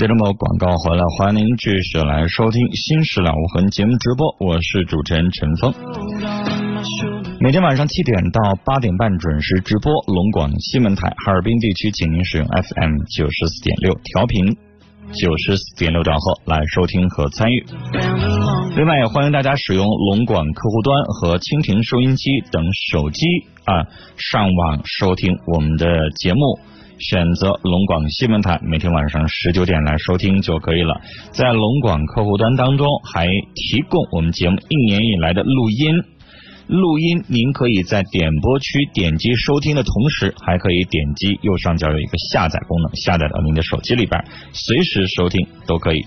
好，听众朋友，广告回来，欢迎您继续来收听《新事了无痕》节目直播，我是主持人陈峰。每天晚上七点到八点半准时直播，龙广西门台哈尔滨地区，请您使用 FM 九十四点六调频九十四点六兆赫来收听和参与。另外，也欢迎大家使用龙广客户端和蜻蜓收音机等手机啊上网收听我们的节目。选择龙广新闻台，每天晚上十九点来收听就可以了。在龙广客户端当中，还提供我们节目一年以来的录音。录音您可以在点播区点击收听的同时，还可以点击右上角有一个下载功能，下载到您的手机里边，随时收听都可以。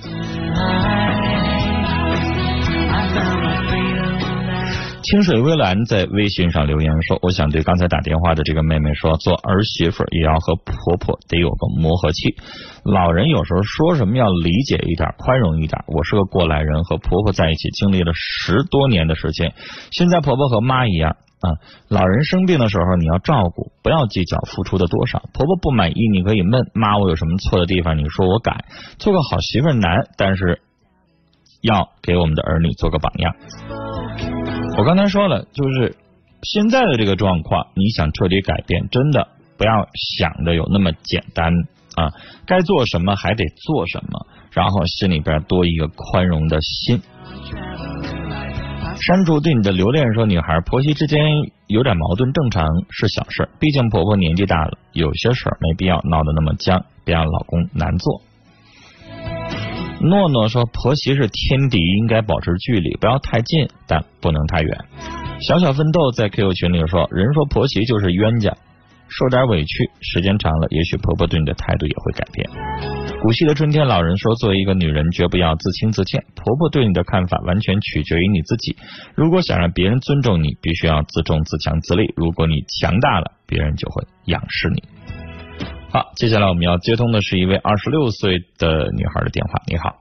清水微澜在微信上留言说：“我想对刚才打电话的这个妹妹说，做儿媳妇也要和婆婆得有个磨合期。老人有时候说什么要理解一点，宽容一点。我是个过来人，和婆婆在一起经历了十多年的时间。现在婆婆和妈一样啊，老人生病的时候你要照顾，不要计较付出的多少。婆婆不满意，你可以问妈，我有什么错的地方？你说我改。做个好媳妇难，但是要给我们的儿女做个榜样。”我刚才说了，就是现在的这个状况，你想彻底改变，真的不要想的有那么简单啊！该做什么还得做什么，然后心里边多一个宽容的心。山竹对你的留恋说：“女孩婆媳之间有点矛盾，正常是小事，毕竟婆婆年纪大了，有些事儿没必要闹得那么僵，别让老公难做。”诺诺说：“婆媳是天敌，应该保持距离，不要太近，但不能太远。”小小奋斗在 QQ 群里说：“人说婆媳就是冤家，受点委屈，时间长了，也许婆婆对你的态度也会改变。”古稀的春天老人说：“作为一个女人，绝不要自轻自贱。婆婆对你的看法完全取决于你自己。如果想让别人尊重你，必须要自重、自强、自立。如果你强大了，别人就会仰视你。”好，接下来我们要接通的是一位二十六岁的女孩的电话。你好，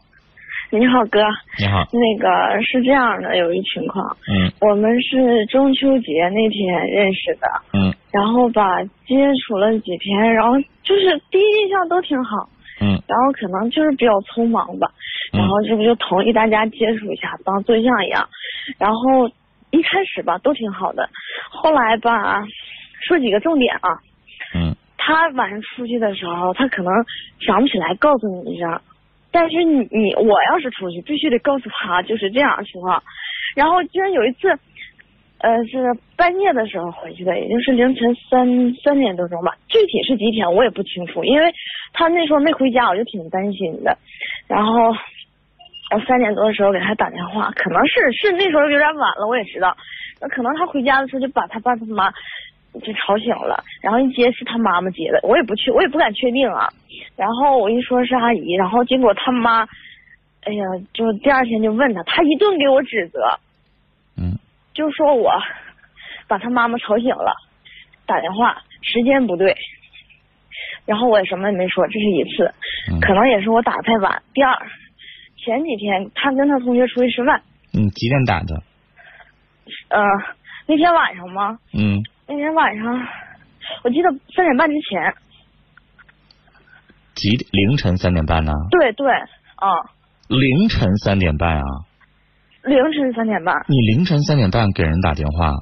你好哥，你好，那个是这样的，有一情况，嗯，我们是中秋节那天认识的，嗯，然后吧接触了几天，然后就是第一印象都挺好，嗯，然后可能就是比较匆忙吧，然后这不就同意大家接触一下，当对象一样，然后一开始吧都挺好的，后来吧说几个重点啊，嗯。他晚上出去的时候，他可能想不起来告诉你一声，但是你你我要是出去，必须得告诉他，就是这样情况。然后居然有一次，呃，是半夜的时候回去的，也就是凌晨三三点多钟吧，具体是几点我也不清楚，因为他那时候没回家，我就挺担心的。然后我三点多的时候给他打电话，可能是是那时候有点晚了，我也知道，那可能他回家的时候就把他爸他妈。就吵醒了，然后一接是他妈妈接的，我也不去，我也不敢确定啊。然后我一说是阿姨，然后结果他妈，哎呀，就第二天就问他，他一顿给我指责，嗯，就说我把他妈妈吵醒了，打电话时间不对，然后我也什么也没说，这是一次，可能也是我打的太晚。第二，前几天他跟他同学出去吃饭，嗯，几点打的？呃，那天晚上吗？嗯。那天晚上，我记得三点半之前。几凌晨三点半呢？对对，啊。凌晨三点半啊。凌晨三点半。你凌晨三点半给人打电话？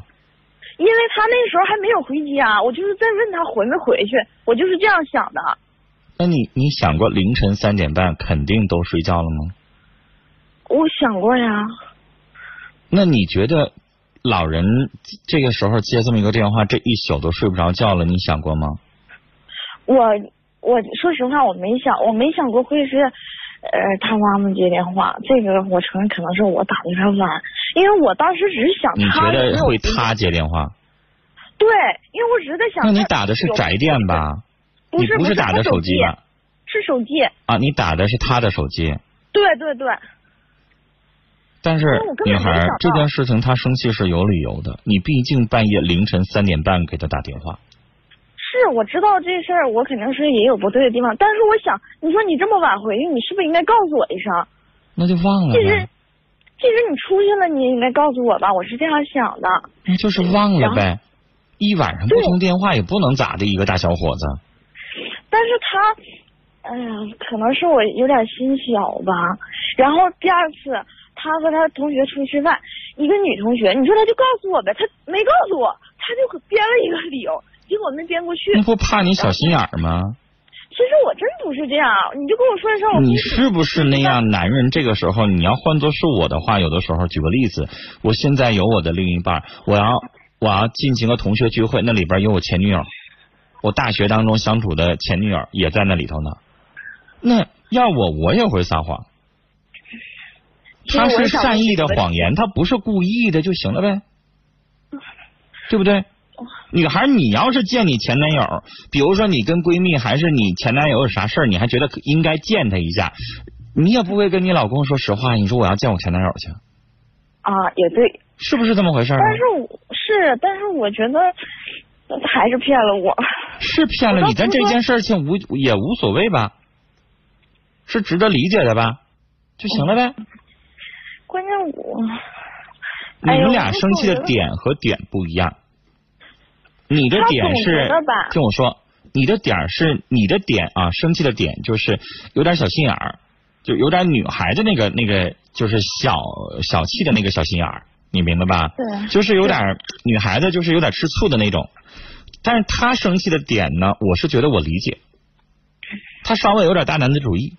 因为他那时候还没有回家，我就是在问他回没回去，我就是这样想的。那你你想过凌晨三点半肯定都睡觉了吗？我想过呀。那你觉得？老人这个时候接这么一个电话，这一宿都睡不着觉了，你想过吗？我我说实话，我没想，我没想过会是呃他妈妈接电话。这个我承认可能是我打的有点晚，因为我当时只是想。你觉得会他接电话？对，因为我只是在想。那你打的是宅电吧？不是，不是打的手机吧？是手机。啊，你打的是他的手机。对对对。但是女孩这件事情她生气是有理由的，你毕竟半夜凌晨三点半给她打电话，是我知道这事儿，我肯定是也有不对的地方，但是我想，你说你这么晚回去，你是不是应该告诉我一声？那就忘了其实呗，，其实你出去了，你也应该告诉我吧，我是这样想的。那就是忘了呗。一晚上不通电话也不能咋的，一个大小伙子。但是他，哎呀，可能是我有点心小吧。然后第二次，他和他同学出去吃饭，一个女同学，你说他就告诉我呗，他没告诉我，他就编了一个理由，结果没编过去。那不怕你小心眼儿吗？其实我真不是这样，你就跟我说一声，我你是不是那样？男人这个时候，你要换作是我的话，有的时候，举个例子，我现在有我的另一半，我要我要进行个同学聚会，那里边有我前女友，我大学当中相处的前女友也在那里头呢。那要我，我也会撒谎。他是善意的谎言，他不是故意的就行了呗，对不对？女孩，你要是见你前男友，比如说你跟闺蜜还是你前男友有啥事儿，你还觉得应该见他一下，你也不会跟你老公说实话，你说我要见我前男友去，啊，也对，是不是这么回事？但是我是，但是我觉得他还是骗了我。是骗了你，但这件事情无也无所谓吧，是值得理解的吧，就行了呗。关键我，你们俩生气的点和点不一样，你的点是听我说，你的点是你的点啊，生气的点就是有点小心眼儿，就有点女孩子那个那个就是小小气的那个小心眼儿，你明白吧？对。就是有点女孩子就是有点吃醋的那种，但是他生气的点呢，我是觉得我理解，他稍微有点大男子主义。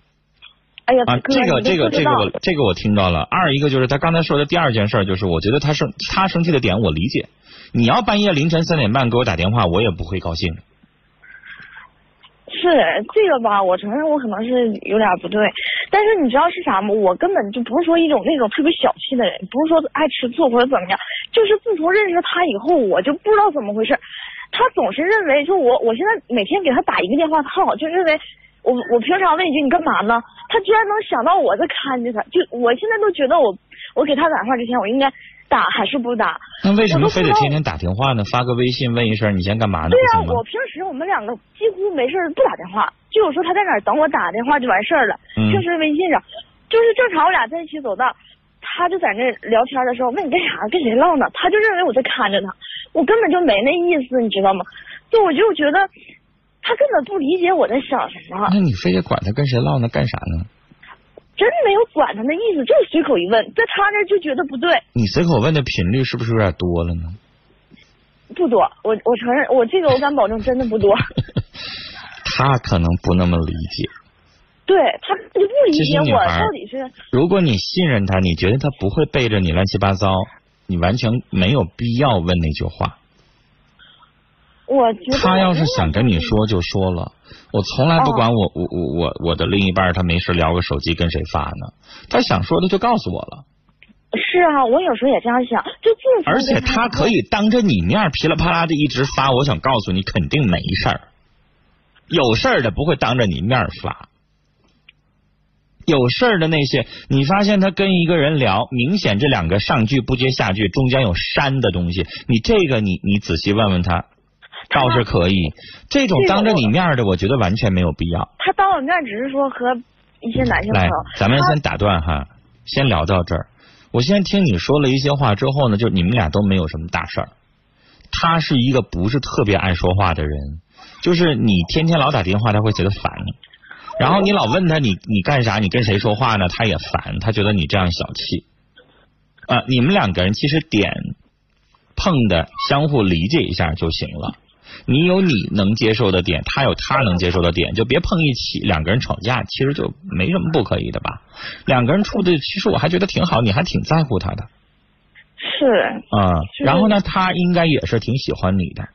哎呀，啊，这个这个这个我这个我听到了。二一个就是他刚才说的第二件事，就是我觉得他生他生气的点我理解。你要半夜凌晨三点半给我打电话，我也不会高兴。是这个吧，我承认我可能是有点不对，但是你知道是啥吗？我根本就不是说一种那种特别小气的人，不是说爱吃醋或者怎么样，就是自从认识他以后，我就不知道怎么回事，他总是认为就我我现在每天给他打一个电话，他好像就认为我我平常问一句你干嘛呢，他居然能想到我在看着他，就我现在都觉得我我给他打电话之前，我应该打还是不打？那为什么非得天天打电话呢？发个微信问一声你先干嘛呢？对啊，不行吗我？平时我们两个几乎没事不打电话，就有时候他在哪儿等我打电话就完事儿了。嗯平时微信上，就是正常我俩在一起走道，他就在那聊天的时候问你干啥，跟谁唠呢？他就认为我在看着他，我根本就没那意思，你知道吗？就我就觉得他根本不理解我在想什么，那你非得管他跟谁唠呢？干啥呢？真没有管他那意思，就是随口一问，在他那儿就觉得不对，你随口问的频率是不是有点多了呢？不多。我我承认，我这个我敢保证真的不多。他可能不那么理解。对他就不理解我到底是。如果你信任他，你觉得他不会背着你乱七八糟，你完全没有必要问那句话。我觉得他要是想跟你说就说了，我从来不管哦我我我我我的另一半他没事聊个手机跟谁发呢，他想说的就告诉我了，是啊，我有时候也这样想，就自从而且他可以当着你面噼里啪啦的一直发，我想告诉你肯定没事儿，有事儿的不会当着你面发。有事儿的那些，你发现他跟一个人聊，明显这两个上句不接下句，中间有删的东西，你这个你你仔细问问他，倒是可以。这种当着你面的，我觉得完全没有必要。他当我面只是说和一些男性朋来友，，他咱们先打断哈，先聊到这儿。我先听你说了一些话之后呢，就你们俩都没有什么大事儿。他是一个不是特别爱说话的人，就是你天天老打电话，他会觉得烦。然后你老问他你你干啥，你跟谁说话呢？他也烦，他觉得你这样小气。啊，你们两个人其实点碰的相互理解一下就行了。你有你能接受的点，他有他能接受的点，就别碰一起。两个人吵架其实就没什么不可以的吧？两个人处的其实我还觉得挺好，你还挺在乎他的是啊、是然后呢，他应该也是挺喜欢你的。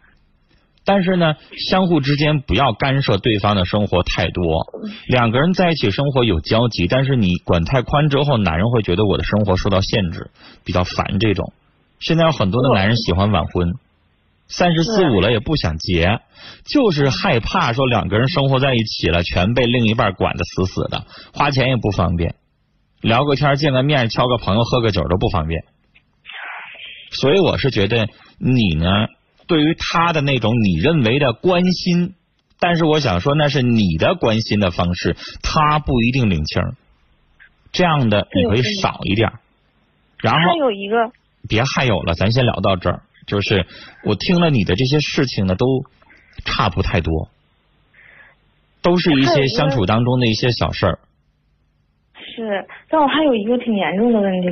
但是呢，相互之间不要干涉对方的生活太多。两个人在一起生活有交集，但是你管太宽之后，男人会觉得我的生活受到限制，比较烦这种。现在有很多的男人喜欢晚婚，三十四五了也不想结，就是害怕说两个人生活在一起了，全被另一半管得死死的，花钱也不方便。聊个天、见个面、交个朋友、喝个酒都不方便。所以我是觉得你呢，对于他的那种你认为的关心，但是我想说那是你的关心的方式，他不一定领情。这样的你可以少一点。然后还有一个，别还有了，咱先聊到这儿。就是我听了你的这些事情呢，都差不太多，都是一些相处当中的一些小事儿。是，但我还有一个挺严重的问题。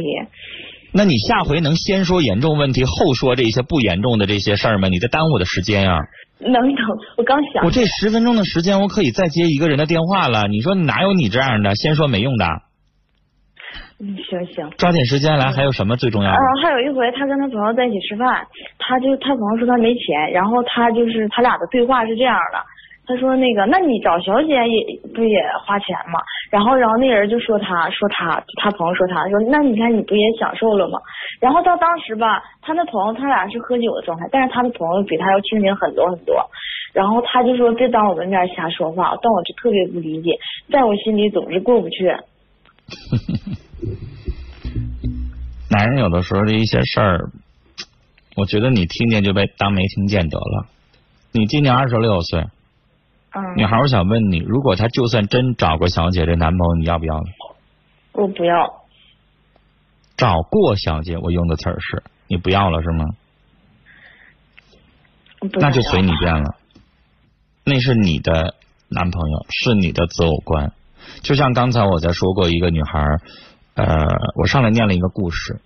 那你下回能先说严重问题，后说这些不严重的这些事儿吗？你在耽误我的时间呀。能等，我刚想。我这十分钟的时间，我可以再接一个人的电话了。你说哪有你这样的？先说没用的。嗯，行行，抓紧时间来。还有什么最重要的？啊，还有一回，他跟他朋友在一起吃饭，他就他朋友说他没钱，然后他就是他俩的对话是这样的，他说那个，那你找小姐也不也花钱吗？然后然后那人就说他说他他朋友说他说那你看你不也享受了吗？然后到当时吧，他那朋友他俩是喝酒的状态，但是他的朋友比他要清醒很多很多，然后他就说别当我们面瞎说话，但我就特别不理解，在我心里总是过不去。男人有的时候的一些事儿，我觉得你听见就被当没听见得了。你今年二十六岁，嗯，女孩，我想问你，如果他就算真找过小姐这男朋友，你要不要呢？我不要。找过小姐，我用的词儿是你不要了是吗？那就随你便了。那是你的男朋友，是你的择偶观。就像刚才我在说过一个女孩。呃，我上来念了一个故事，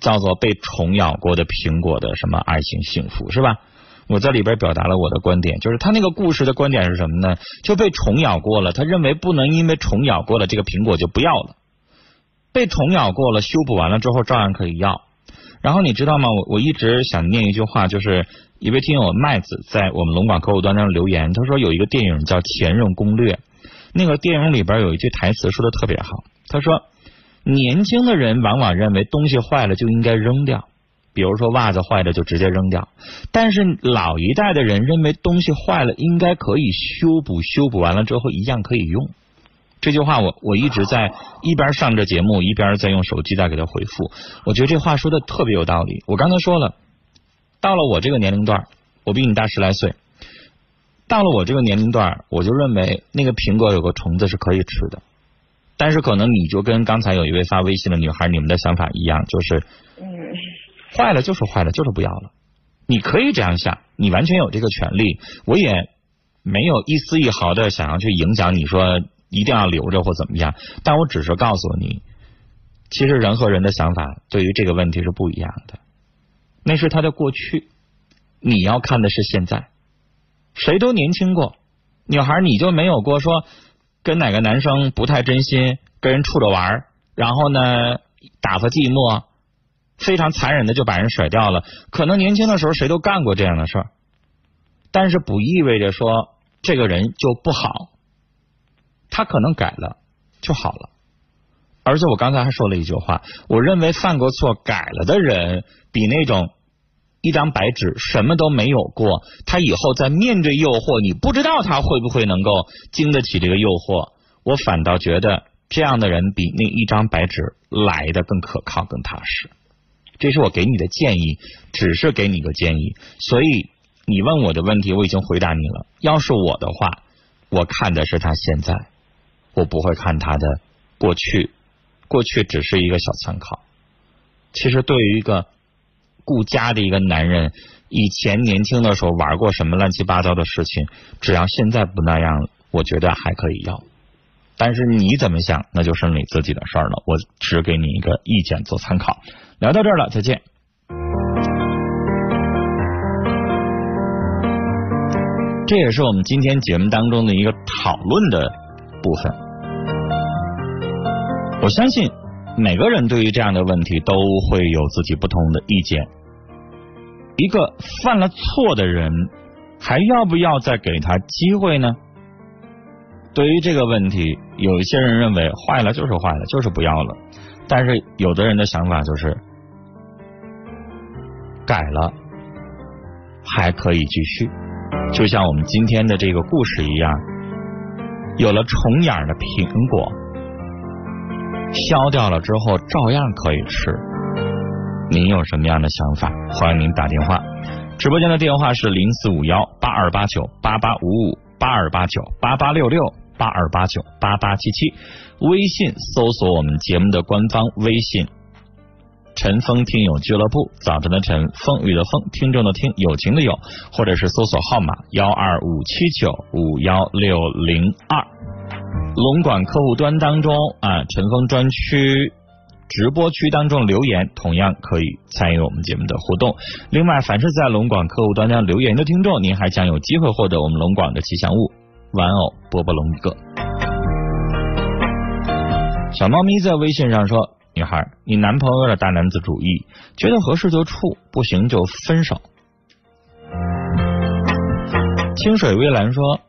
叫做被虫咬过的苹果的什么爱情幸福是吧？我在里边表达了我的观点，就是他那个故事的观点是什么呢？就被虫咬过了，他认为不能因为虫咬过了这个苹果就不要了，被虫咬过了修补完了之后照样可以要。然后你知道吗？我我一直想念一句话，就是一位听友麦子在我们龙广客户端上留言，他说有一个电影叫《前任攻略》，那个电影里边有一句台词说的特别好，他说。年轻的人往往认为东西坏了就应该扔掉，比如说袜子坏了就直接扔掉。但是老一代的人认为东西坏了应该可以修补，修补完了之后一样可以用。这句话我我一直在一边上着节目，一边在用手机在给他回复。我觉得这话说的特别有道理。我刚才说了，到了我这个年龄段，我比你大十来岁，到了我这个年龄段，我就认为那个苹果有个虫子是可以吃的。但是可能你就跟刚才有一位发微信的女孩，你们的想法一样，就是坏了就是坏了，就是不要了。你可以这样想，你完全有这个权利。我也没有一丝一毫的想要去影响你说一定要留着或怎么样。但我只是告诉你，其实人和人的想法对于这个问题是不一样的。那是他的过去，你要看的是现在。谁都年轻过，女孩你就没有过说。跟哪个男生不太真心，跟人处着玩，然后呢打发寂寞，非常残忍的就把人甩掉了。可能年轻的时候谁都干过这样的事儿，但是不意味着说这个人就不好，他可能改了就好了。而且我刚才还说了一句话，我认为犯过错改了的人比那种。一张白纸，什么都没有过，他以后在面对诱惑，你不知道他会不会能够经得起这个诱惑。我反倒觉得这样的人比那一张白纸来的更可靠、更踏实。这是我给你的建议，只是给你个建议。所以你问我的问题，我已经回答你了。要是我的话，我看的是他现在，我不会看他的过去，过去只是一个小参考。其实对于一个。顾家的一个男人，以前年轻的时候玩过什么乱七八糟的事情，只要现在不那样，我觉得还可以要。但是你怎么想，那就是你自己的事儿了。我只给你一个意见做参考。聊到这儿了，再见。这也是我们今天节目当中的一个讨论的部分。我相信。每个人对于这样的问题都会有自己不同的意见。一个犯了错的人，还要不要再给他机会呢？对于这个问题，有一些人认为坏了就是坏了，就是不要了。但是有的人的想法就是改了还可以继续，就像我们今天的这个故事一样，有了重眼的苹果。消掉了之后照样可以吃。您有什么样的想法？欢迎您打电话。直播间的电话是零四五幺八二八九八八五五八二八九八八六六八二八九八八七七。微信搜索我们节目的官方微信“陈峰听友俱乐部”，早晨的晨，风雨的风，听众的听，友情的友，或者是搜索号码幺二五七九五幺六零二。龙管客户端当中啊，陈峰专区。直播区当中留言，同样可以参与我们节目的互动。另外，凡是在龙广客户端上留言的听众，您还将有机会获得我们龙广的吉祥物玩偶波波龙一个。小猫咪在微信上说：“女孩，你男朋友有点大男子主义，觉得合适就处，不行就分手。”清水微澜说。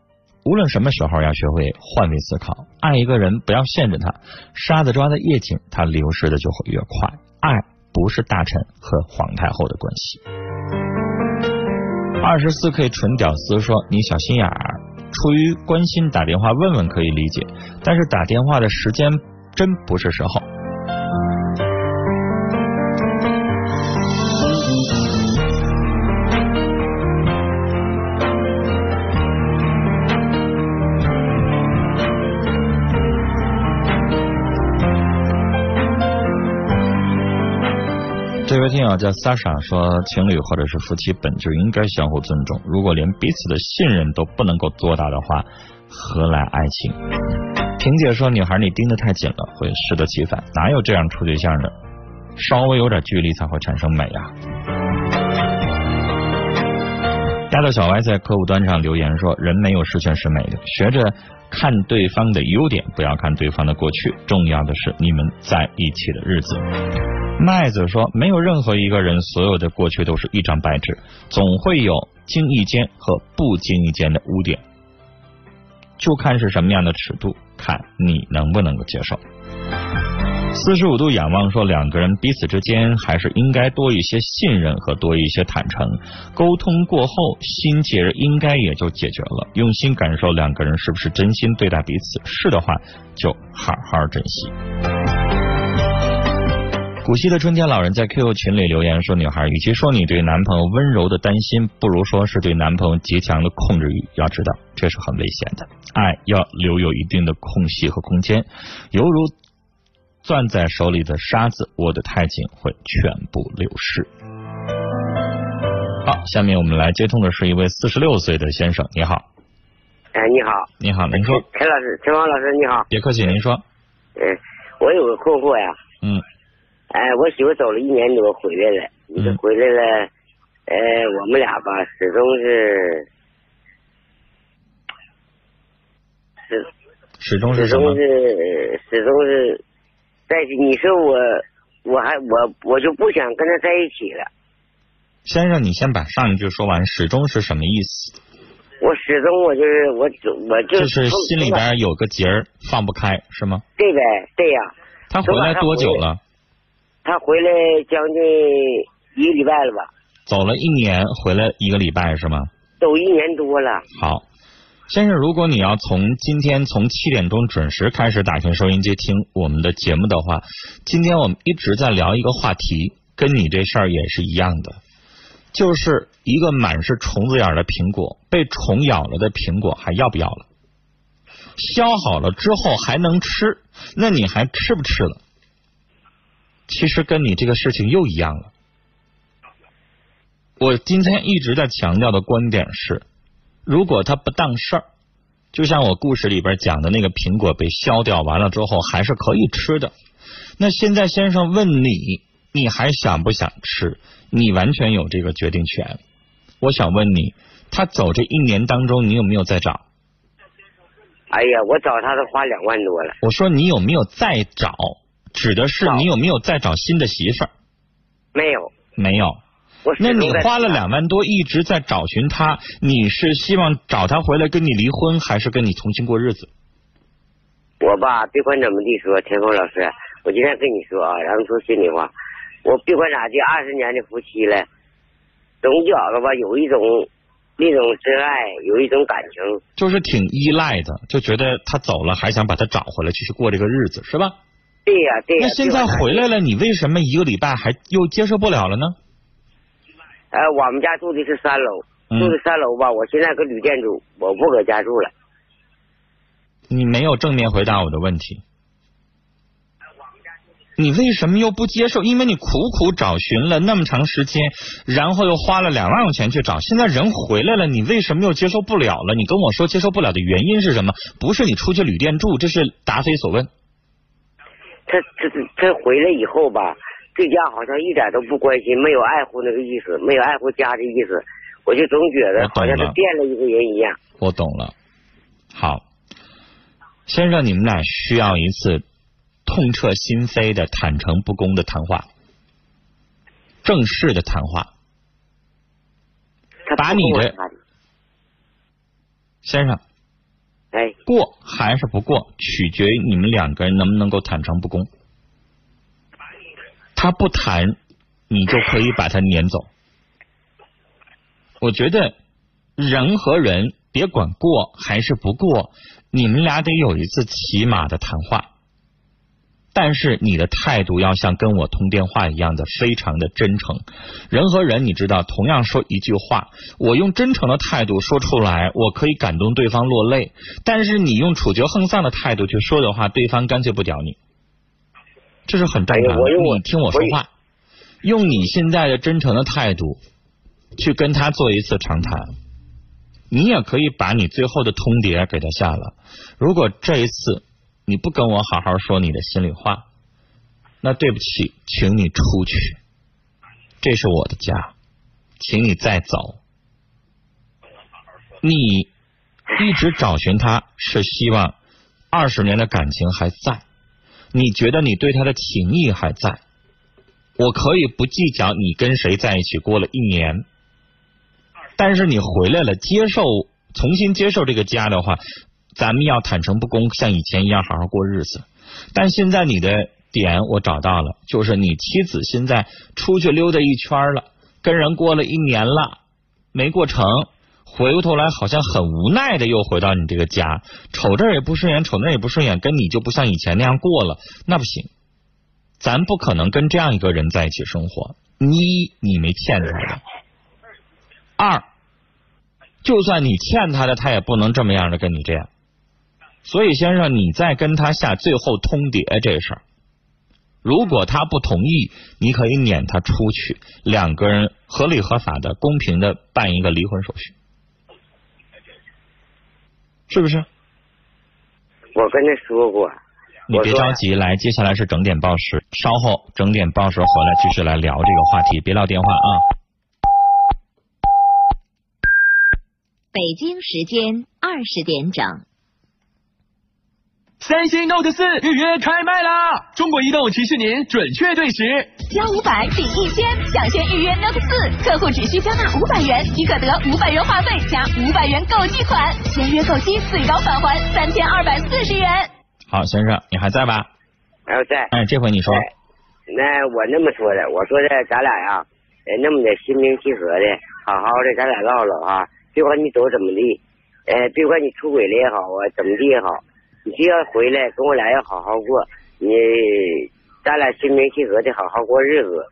无论什么时候，要学会换位思考。爱一个人，不要限制他。沙子抓的越紧，他流失的就会越快。爱不是大臣和皇太后的关系。二十四 K 纯屌丝说：“你小心眼儿，出于关心打电话问问可以理解，但是打电话的时间真不是时候。”叫 Sasha 说，情侣或者是夫妻本就应该相互尊重，如果连彼此的信任都不能够做到的话，何来爱情？萍姐说，女孩你盯得太紧了，会适得其反，哪有这样处对象的？稍微有点距离才会产生美啊！丫头小歪在客户端上留言说，人没有十全十美的，学着看对方的优点，不要看对方的过去，重要的是你们在一起的日子。麦子说：“没有任何一个人所有的过去都是一张白纸，总会有经意间和不经意间的污点，就看是什么样的尺度，看你能不能够接受。”四十五度仰望说：“两个人彼此之间还是应该多一些信任和多一些坦诚，沟通过后心结应该也就解决了。用心感受两个人是不是真心对待彼此，是的话就好好珍惜。”古稀的春天老人在 QQ 群里留言说：“女孩，与其说你对男朋友温柔的担心，不如说是对男朋友极强的控制欲。要知道，这是很危险的。爱要留有一定的空隙和空间，犹如攥在手里的沙子，握得太紧会全部流失。”好，下面我们来接通的是一位四十六岁的先生，你好。哎，你好。你好，您说。陈老师，陈芳老师，你好。别客气，您说。嗯，我有个困惑呀。嗯。哎，我媳妇走了一年多回来了，你这回来了，呃，我们俩吧始终是，始始终是？始终是始终是在一起。你说我，我还我我就不想跟他在一起了。先生，你先把上一句说完，始终是什么意思？我始终我就是我我就就是心里边有个结儿放不开，是吗？对呗，对呀。他回来多久了？他回来将近一个礼拜了吧？走了一年，回来一个礼拜是吗？走一年多了。好，先生，如果你要从今天从七点钟准时开始打开收音机听我们的节目的话，今天我们一直在聊一个话题，跟你这事儿也是一样的，就是一个满是虫子眼的苹果，被虫咬了的苹果还要不要了？削好了之后还能吃，那你还吃不吃了？其实跟你这个事情又一样了。我今天一直在强调的观点是，如果他不当事儿，就像我故事里边讲的那个苹果被削掉完了之后还是可以吃的。那现在先生问你，你还想不想吃？你完全有这个决定权。我想问你，他走这一年当中，你有没有再找？哎呀，我找他都花两万多了。我说你有没有再找？指的是你有没有再找新的媳妇儿？没有，没有。那你花了两万多一直在找寻他，你是希望找他回来跟你离婚，还是跟你重新过日子？我吧，别管怎么地说，田峰老师，我今天跟你说啊，然后说心里话，我别管咋地，二十年的夫妻了，总觉着吧，有一种那种真爱，有一种感情，就是挺依赖的，就觉得他走了，还想把他找回来，继续过这个日子，是吧？对呀对呀。那现在回来了，你为什么一个礼拜还又接受不了了呢？呃，我们家住的是三楼，嗯住的三楼吧。我现在搁旅店住，我不搁家住了。你没有正面回答我的问题。你为什么又不接受？因为你苦苦找寻了那么长时间，然后又花了两万块钱去找，现在人回来了，你为什么又接受不了了？你跟我说接受不了的原因是什么？不是你出去旅店住，这是答非所问。他他他回来以后吧，对家好像一点都不关心，没有爱护那个意思，没有爱护家的意思。我就总觉得好像他变了一个人一样。我懂了。好，先生，你们俩需要一次痛彻心扉的坦诚不公的谈话，正式的谈话。他把你的先生，哎，过还是不过，取决于你们两个人能不能够坦诚不公。他不谈，你就可以把他撵走。我觉得人和人，别管过还是不过，你们俩得有一次起码的谈话。但是你的态度要像跟我通电话一样的非常的真诚。人和人，你知道，同样说一句话，我用真诚的态度说出来，我可以感动对方落泪；但是你用处决横丧的态度去说的话，对方干脆不屌你，这是很正常的。你听我说话，用你现在的真诚的态度去跟他做一次长谈。你也可以把你最后的通牒给他下了。如果这一次你不跟我好好说你的心里话，那对不起，请你出去，这是我的家，请你再走。你一直找寻他，是希望二十年的感情还在，你觉得你对他的情谊还在。我可以不计较你跟谁在一起过了一年，但是你回来了，接受重新接受这个家的话，咱们要坦诚不公，像以前一样好好过日子。但现在你的点我找到了，就是你妻子现在出去溜达一圈了，跟人过了一年了，没过成，回过头来好像很无奈的又回到你这个家，瞅这也不顺眼，瞅那也不顺眼，跟你就不像以前那样过了，那不行。咱不可能跟这样一个人在一起生活。一，你没欠他的；二，就算你欠他的，他也不能这么样的跟你这样。所以，先生，你再跟他下最后通牒这事儿，如果他不同意，你可以撵他出去，两个人合理合法的、公平的办一个离婚手续，是不是？我跟他说过，你别着急，来，接下来是整点报时，稍后整点报时回来继续来聊这个话题，别撂电话啊。北京时间二十点整。三星 Note 四预约开卖啦！中国移动提示您准确对时。交五百抵一千，抢先预约 Note 四，客户只需交纳五百元，即可得五百元话费加五百元购机款，签约购机最高返还三千二百四十元。好，先生，你还在吧？然后再哎，这回你说，哎那我那么说的，我说的咱俩呀，呃，那么的心平气和的，好好的，咱俩唠唠啊，别管你走怎么地，呃，别管你出轨了也好啊，怎么地也好，你只要回来跟我俩要好好过，你咱俩心平气和的好好过日子，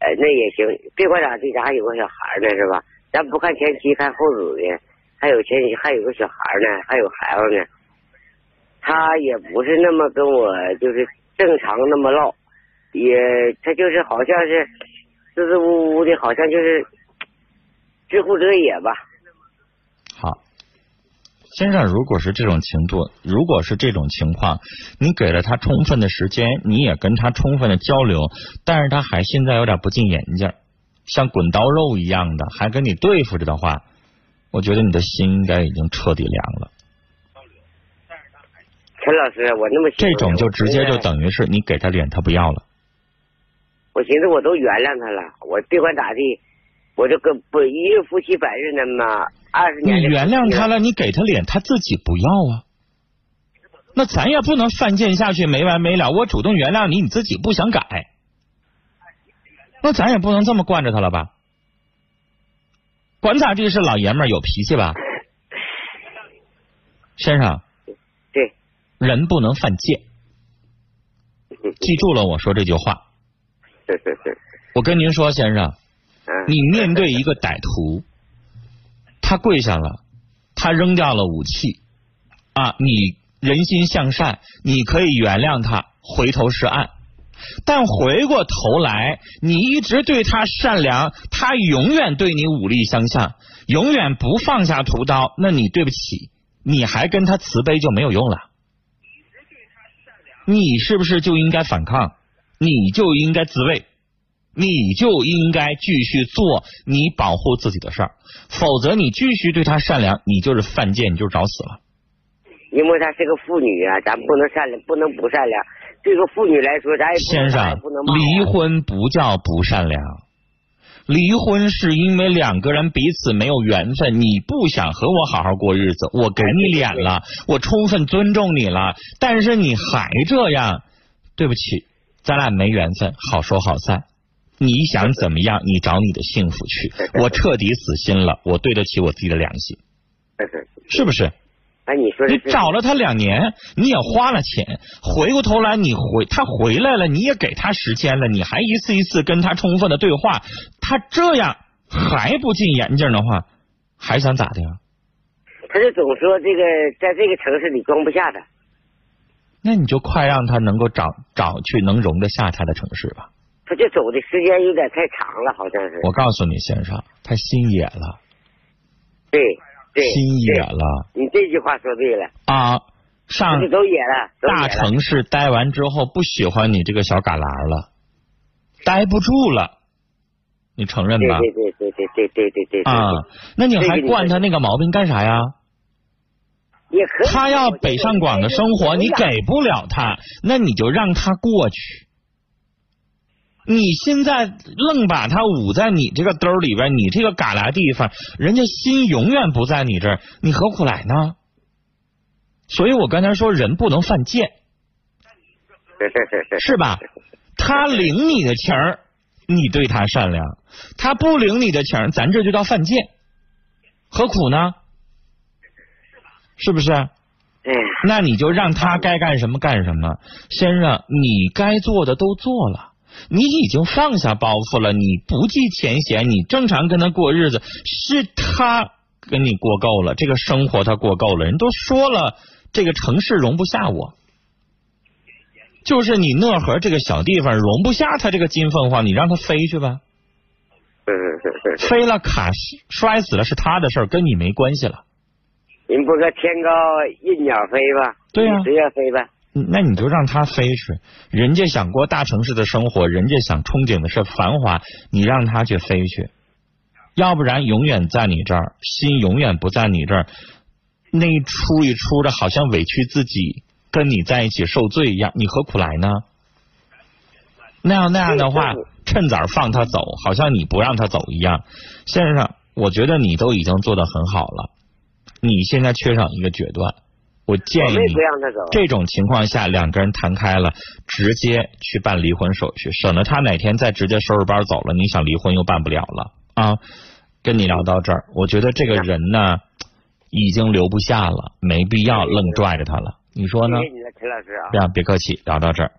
呃，那也行，别管咋地，咱还有个小孩呢，是吧？咱不看前妻看后子的，还有前妻还有个小孩呢，还有孩子呢。他也不是那么跟我就是正常那么唠，也他就是好像是支支吾吾的，好像就是知乎者也吧。好，先生，如果是这种情度，如果是这种情况，你给了他充分的时间，你也跟他充分的交流，但是他还现在有点不进眼镜，像滚刀肉一样的，还跟你对付着的话，我觉得你的心应该已经彻底凉了。陈老师，我那么这种就直接就等于是你给他脸，他不要了。我寻思我都原谅他了，我别管咋地，我这个不一日夫妻百日恩嘛，二十你原谅他了，你给他脸，他自己不要啊。那咱也不能犯贱下去没完没了。我主动原谅你，你自己不想改，那咱也不能这么惯着他了吧？管咋地是老爷们儿，有脾气吧？先生，对，人不能犯贱。记住了我说这句话。对对对，我跟您说，先生，嗯，你面对一个歹徒，他跪下了，他扔掉了武器啊，你人心向善，你可以原谅他，回头是岸。但回过头来，你一直对他善良，他永远对你武力相向，永远不放下屠刀，那你对不起，你还跟他慈悲就没有用了。你是不是就应该反抗？你就应该自卫，你就应该继续做你保护自己的事儿，否则你继续对他善良，你就是犯贱，你就是找死了。因为她是个妇女啊，咱不能善良，不能不善良。对个妇女来说，咱也不先生能咱也不能，离婚不叫不善良，离婚是因为两个人彼此没有缘分，你不想和我好好过日子，我给你脸了，我充分尊重你了，但是你还这样，对不起，咱俩没缘分，好说好散。你想怎么样？你找你的幸福去，我彻底死心了，我对得起我自己的良心，是不是？哎，你说你找了他两年，你也花了钱，回过头来你回他回来了，你也给他时间了，你还一次一次跟他充分的对话，他这样还不进眼镜的话，还想咋的呀？他就总说这个在这个城市里装不下他。那你就快让他能够找找去能容得下他的城市吧。他就走的时间有点太长了，好像是。我告诉你，先生，他心野了，对对，心野了你这句话说对了，啊！上大城市待完之后，不喜欢你这个小旮旯了，待不住了，你承认吧？对对对对对对对对对对啊，那你还惯他那个毛病干啥呀？也可以。他要北上广的生活，你。给不了他，那你就让他过去。你现在愣把他捂在你这个兜里边，你这个旮旯地方，人家心永远不在你这儿，你何苦来呢？所以我刚才说，人不能犯贱，是。吧？他领你的情儿，你对他善良；他不领你的情儿，咱这就叫犯贱，何苦呢？是不是？嗯，那你就让他该干什么干什么。先生，你该做的都做了，你已经放下包袱了，你不计前嫌，你正常跟他过日子，是他跟你过够了，这个生活他过够了。人都说了，这个城市容不下我。就是你讷河这个小地方容不下他这个金凤凰，你让他飞去吧。飞了卡摔死了是他的事儿，跟你没关系了。人不说天高任鸟飞吧？对呀你随便飞吧。那你就让他飞去，人家想过大城市的生活，人家想憧憬的是繁华，你让他去飞去，要不然永远在你这儿，心永远不在你这儿，那一出一出的，好像委屈自己，跟你在一起受罪一样，你何苦来呢？那样那样的话趁早放他走，好像你不让他走一样。先生，我觉得你都已经做得很好了，你现在缺少一个决断。我建议你。这种情况下，两个人谈开了，直接去办离婚手续，省得他哪天再直接收拾包走了，你想离婚又办不了了啊。跟你聊到这儿，我觉得这个人呢，已经留不下了，没必要愣拽着他了。你说呢谢？谢你的，陈老师啊。这样别客气，聊到这儿。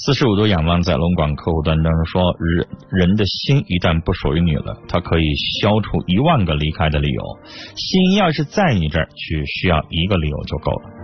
四十五度仰望在龙广客户端当中说，人人的心一旦不属于你了，它可以消除一万个离开的理由。心要是在你这儿，只需要一个理由就够了。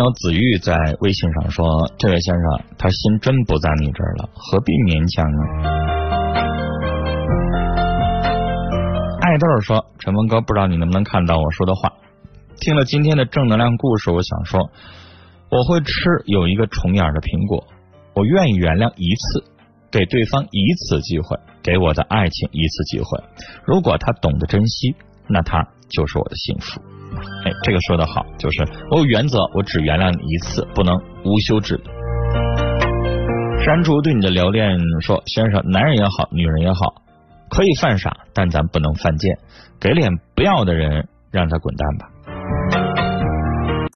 友子玉在微信上说：“这位先生，他心真不在你这儿了，何必勉强呢？”爱豆说：“陈峰哥，不知道你能不能看到我说的话？听了今天的正能量故事，我想说，我会吃有一个虫眼的苹果，我愿意原谅一次，给对方一次机会，给我的爱情一次机会。如果他懂得珍惜，那他就是我的幸福。”哎，这个说的好，就是我有原则，我只原谅你一次，不能无休止。山竹对你的留恋说：“先生，男人也好，女人也好，可以犯傻，但咱不能犯贱。给脸不要的人，让他滚蛋吧。”